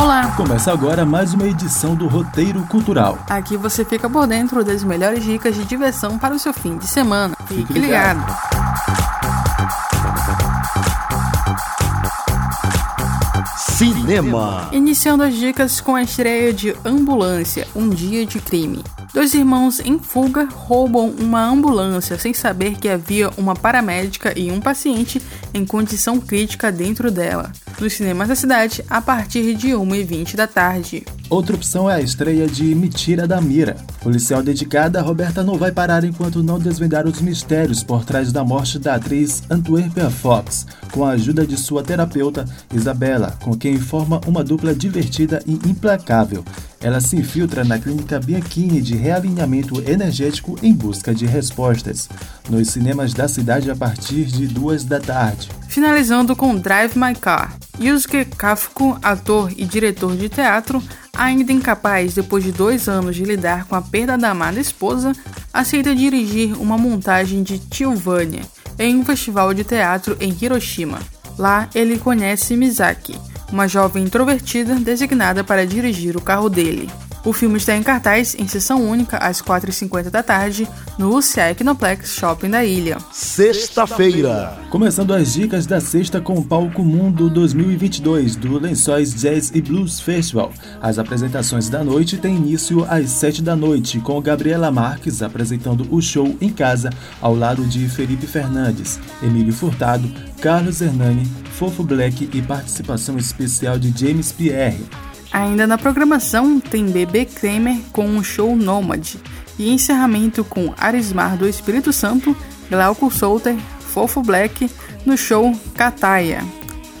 Olá! Começa agora mais uma edição do Roteiro Cultural. Aqui você fica por dentro das melhores dicas de diversão para o seu fim de semana. Fique, Fique ligado. ligado. Cinema. Iniciando as dicas com a estreia de Ambulância, um dia de crime. Dois irmãos em fuga roubam uma ambulância sem saber que havia uma paramédica e um paciente em condição crítica dentro dela. Nos cinemas da cidade, a partir de 1h20 da tarde. Outra opção é a estreia de Mentira da Mira. Policial dedicada, Roberta não vai parar enquanto não desvendar os mistérios por trás da morte da atriz Antwerpia Fox, com a ajuda de sua terapeuta, Isabela, com quem forma uma dupla divertida e implacável. Ela se infiltra na clínica Bianchini de realinhamento energético em busca de respostas. Nos cinemas da cidade a partir de duas da tarde. Finalizando com Drive My Car. Yusuke Kafuku, ator e diretor de teatro, ainda incapaz depois de dois anos de lidar com a perda da amada esposa, aceita dirigir uma montagem de Tilvânia em um festival de teatro em Hiroshima. Lá ele conhece Mizaki, uma jovem introvertida designada para dirigir o carro dele. O filme está em cartaz em sessão única às 4h50 da tarde no UCA Equinoplex Shopping da ilha. Sexta-feira. Começando as dicas da sexta com o Palco Mundo 2022 do Lençóis Jazz e Blues Festival. As apresentações da noite têm início às 7 da noite com Gabriela Marques apresentando o show em casa ao lado de Felipe Fernandes, Emílio Furtado, Carlos Hernani, Fofo Black e participação especial de James Pierre. Ainda na programação tem Bebê Kramer com um show Nômade e encerramento com Arismar do Espírito Santo, Glauco Solter, Fofo Black no show Cataia.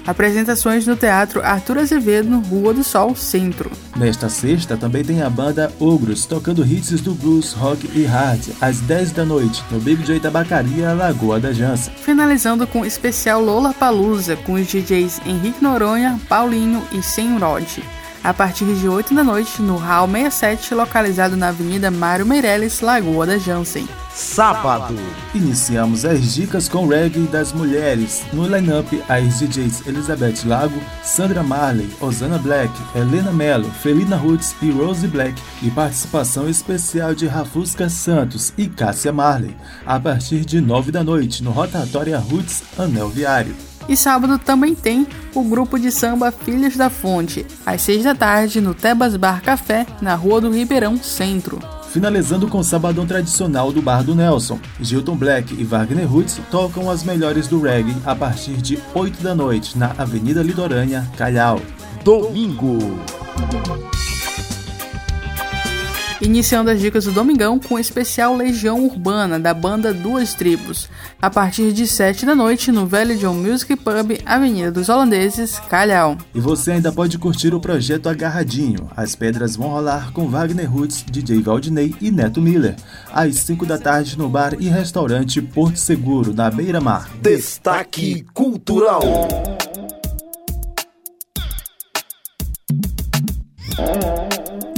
Apresentações no Teatro Arthur Azevedo, Rua do Sol, Centro. Nesta sexta também tem a banda Ogros tocando hits do blues, rock e hard às 10 da noite no Big J Tabacaria, Lagoa da Jança. Finalizando com o especial Lola Palusa com os DJs Henrique Noronha, Paulinho e Senrod a partir de 8 da noite no Hall 67, localizado na Avenida Mário Meirelles, Lagoa da Jansen. Sábado. Iniciamos as dicas com reggae das mulheres. No line-up, as DJs Elizabeth Lago, Sandra Marley, Osana Black, Helena Mello, Felina Roots e Rose Black e participação especial de Rafusca Santos e Cássia Marley, a partir de 9 da noite no Rotatória Roots Anel Viário. E sábado também tem o grupo de samba Filhos da Fonte, às 6 da tarde no Tebas Bar Café, na Rua do Ribeirão Centro. Finalizando com o sabadão tradicional do Bar do Nelson. Gilton Black e Wagner Roots tocam as melhores do reggae a partir de 8 da noite na Avenida Litorânea, Calhau. Domingo. Iniciando as dicas do Domingão com o especial Legião Urbana da banda Duas Tribos, a partir de 7 da noite no Velho John Music Pub, Avenida dos Holandeses, Calhau. E você ainda pode curtir o projeto Agarradinho. As pedras vão rolar com Wagner Roots, DJ Valdinei e Neto Miller, às 5 da tarde no bar e restaurante Porto Seguro, na Beira Mar. Destaque Cultural.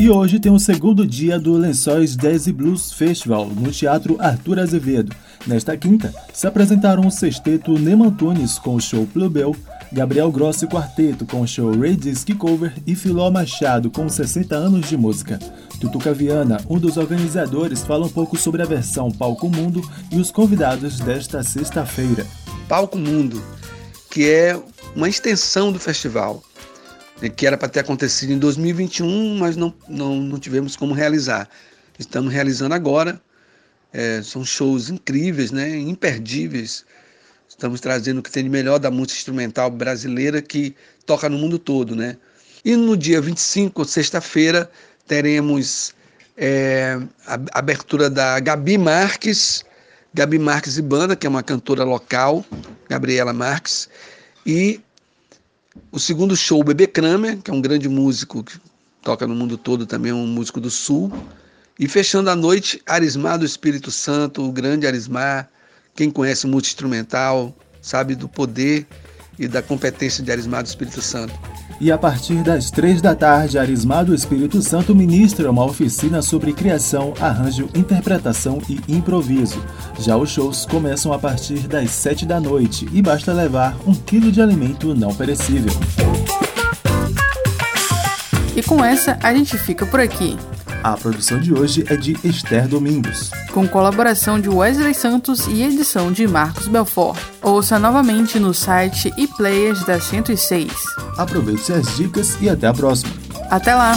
E hoje tem o segundo dia do Lençóis Jazz Blues Festival no Teatro Arthur Azevedo. Nesta quinta, se apresentaram o sexteto Nemo Antunes com o show Plubel, Gabriel Grossi Quarteto com o show Ray Disc Cover e Filó Machado com 60 anos de música. Tutuca Viana, um dos organizadores, fala um pouco sobre a versão Palco Mundo e os convidados desta sexta-feira. Palco Mundo, que é uma extensão do festival que era para ter acontecido em 2021, mas não, não, não tivemos como realizar. Estamos realizando agora. É, são shows incríveis, né, imperdíveis. Estamos trazendo o que tem de melhor da música instrumental brasileira que toca no mundo todo. Né? E no dia 25, sexta-feira, teremos é, a abertura da Gabi Marques, Gabi Marques e Banda, que é uma cantora local, Gabriela Marques, e o segundo show, Bebê Kramer, que é um grande músico que toca no mundo todo também, um músico do Sul. E fechando a noite, Arismar do Espírito Santo, o grande Arismar. Quem conhece o multi-instrumental sabe do poder e da competência de Arismar do Espírito Santo. E a partir das três da tarde, Arismar do Espírito Santo ministra uma oficina sobre criação, arranjo, interpretação e improviso. Já os shows começam a partir das sete da noite e basta levar um quilo de alimento não perecível. Com essa, a gente fica por aqui. A produção de hoje é de Esther Domingos. Com colaboração de Wesley Santos e edição de Marcos Belfort. Ouça novamente no site e players da 106. Aproveite as dicas e até a próxima. Até lá!